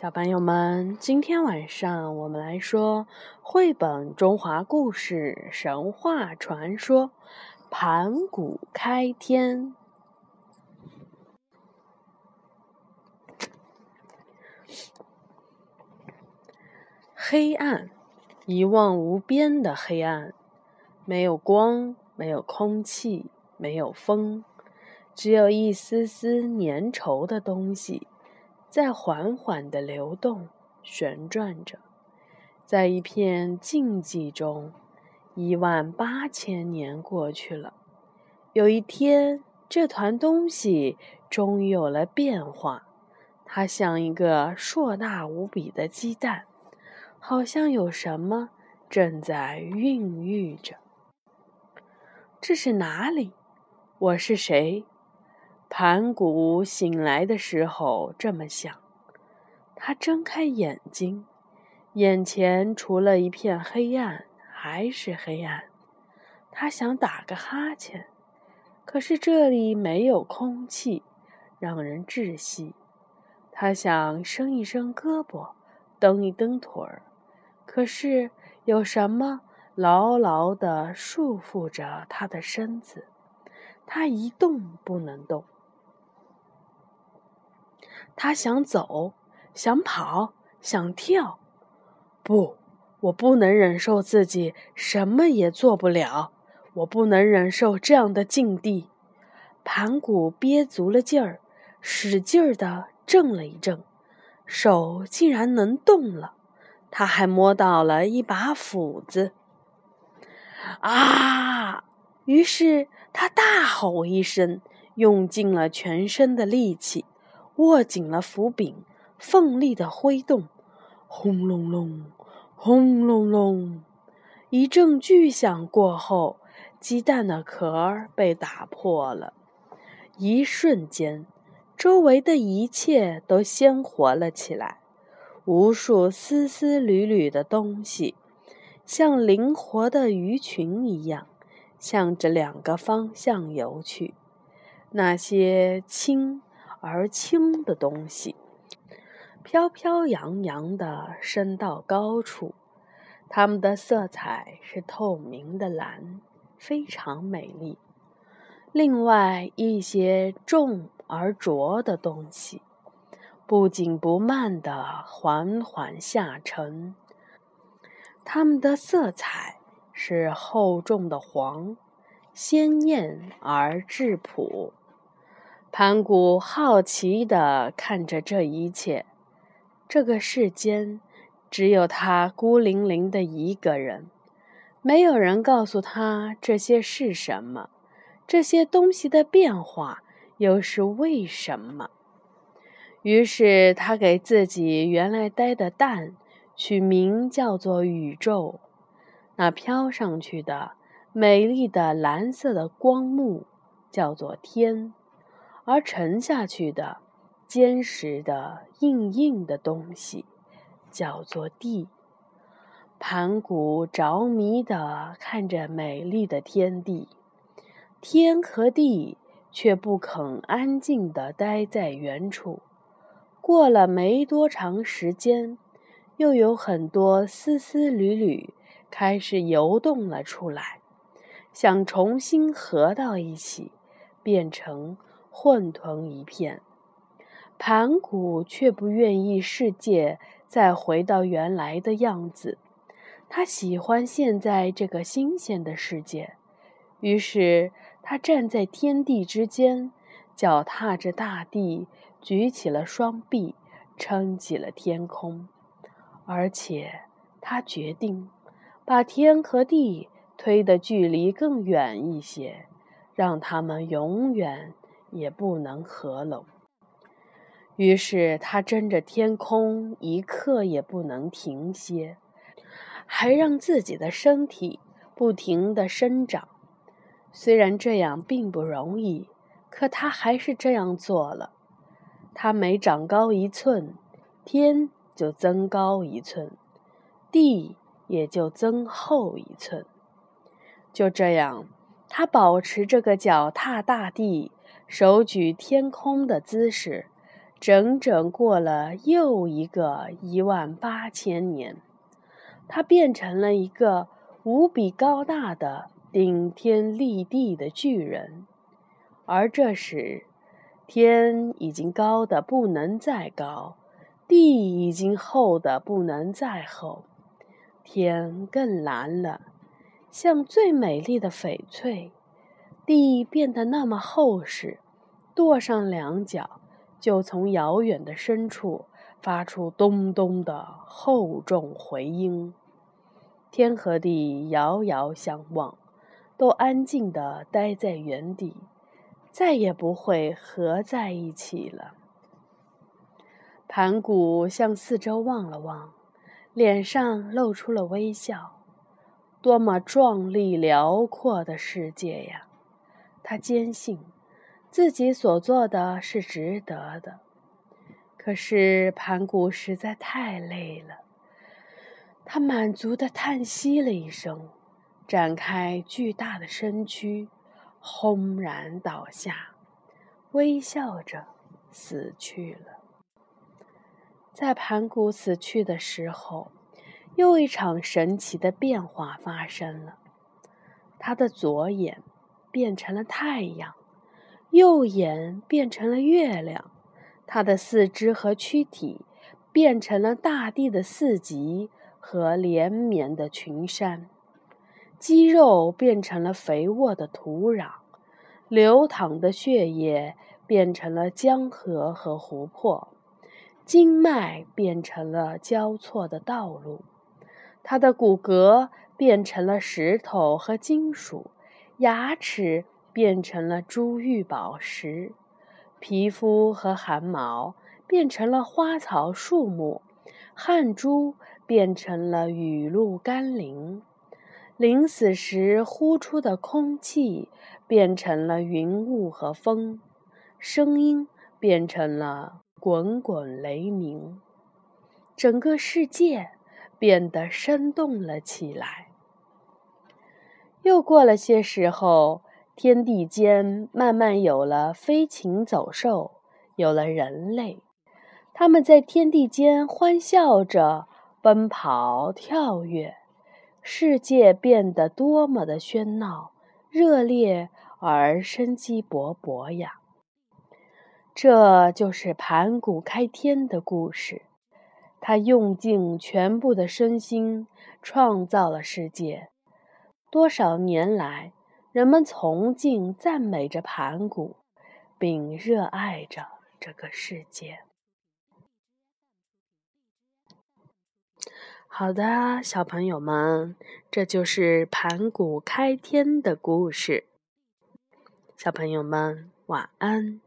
小朋友们，今天晚上我们来说绘本《中华故事神话传说》盘古开天。黑暗，一望无边的黑暗，没有光，没有空气，没有风，只有一丝丝粘稠的东西。在缓缓的流动、旋转着，在一片静寂中，一万八千年过去了。有一天，这团东西终于有了变化，它像一个硕大无比的鸡蛋，好像有什么正在孕育着。这是哪里？我是谁？盘古醒来的时候这么想，他睁开眼睛，眼前除了一片黑暗，还是黑暗。他想打个哈欠，可是这里没有空气，让人窒息。他想伸一伸胳膊，蹬一蹬腿儿，可是有什么牢牢地束缚着他的身子，他一动不能动。他想走，想跑，想跳，不，我不能忍受自己什么也做不了，我不能忍受这样的境地。盘古憋足了劲儿，使劲儿地震了一震，手竟然能动了。他还摸到了一把斧子，啊！于是他大吼一声，用尽了全身的力气。握紧了斧柄，奋力的挥动，轰隆隆，轰隆隆，一阵巨响过后，鸡蛋的壳被打破了。一瞬间，周围的一切都鲜活了起来。无数丝丝缕缕的东西，像灵活的鱼群一样，向着两个方向游去。那些轻。而轻的东西，飘飘扬扬地升到高处。它们的色彩是透明的蓝，非常美丽。另外一些重而浊的东西，不紧不慢地缓缓下沉。它们的色彩是厚重的黄，鲜艳而质朴。盘古好奇地看着这一切，这个世间只有他孤零零的一个人，没有人告诉他这些是什么，这些东西的变化又是为什么。于是他给自己原来待的蛋取名叫做宇宙，那飘上去的美丽的蓝色的光幕叫做天。而沉下去的、坚实的、硬硬的东西，叫做地。盘古着迷地看着美丽的天地，天和地却不肯安静地待在原处。过了没多长时间，又有很多丝丝缕缕开始游动了出来，想重新合到一起，变成。混沌一片，盘古却不愿意世界再回到原来的样子，他喜欢现在这个新鲜的世界。于是他站在天地之间，脚踏着大地，举起了双臂，撑起了天空，而且他决定把天和地推的距离更远一些，让他们永远。也不能合拢。于是他睁着天空，一刻也不能停歇，还让自己的身体不停地生长。虽然这样并不容易，可他还是这样做了。他每长高一寸，天就增高一寸，地也就增厚一寸。就这样，他保持这个脚踏大地。手举天空的姿势，整整过了又一个一万八千年，它变成了一个无比高大的顶天立地的巨人。而这时，天已经高的不能再高，地已经厚的不能再厚，天更蓝了，像最美丽的翡翠；地变得那么厚实，跺上两脚。就从遥远的深处发出咚咚的厚重回音，天和地遥遥相望，都安静地待在原地，再也不会合在一起了。盘古向四周望了望，脸上露出了微笑。多么壮丽辽阔的世界呀！他坚信。自己所做的是值得的，可是盘古实在太累了，他满足的叹息了一声，展开巨大的身躯，轰然倒下，微笑着死去了。在盘古死去的时候，又一场神奇的变化发生了，他的左眼变成了太阳。右眼变成了月亮，他的四肢和躯体变成了大地的四极和连绵的群山，肌肉变成了肥沃的土壤，流淌的血液变成了江河和湖泊，经脉变成了交错的道路，他的骨骼变成了石头和金属，牙齿。变成了珠玉宝石，皮肤和汗毛变成了花草树木，汗珠变成了雨露甘霖，临死时呼出的空气变成了云雾和风，声音变成了滚滚雷鸣，整个世界变得生动了起来。又过了些时候。天地间慢慢有了飞禽走兽，有了人类，他们在天地间欢笑着奔跑跳跃，世界变得多么的喧闹、热烈而生机勃勃呀！这就是盘古开天的故事，他用尽全部的身心创造了世界，多少年来。人们崇敬、赞美着盘古，并热爱着这个世界。好的，小朋友们，这就是盘古开天的故事。小朋友们，晚安。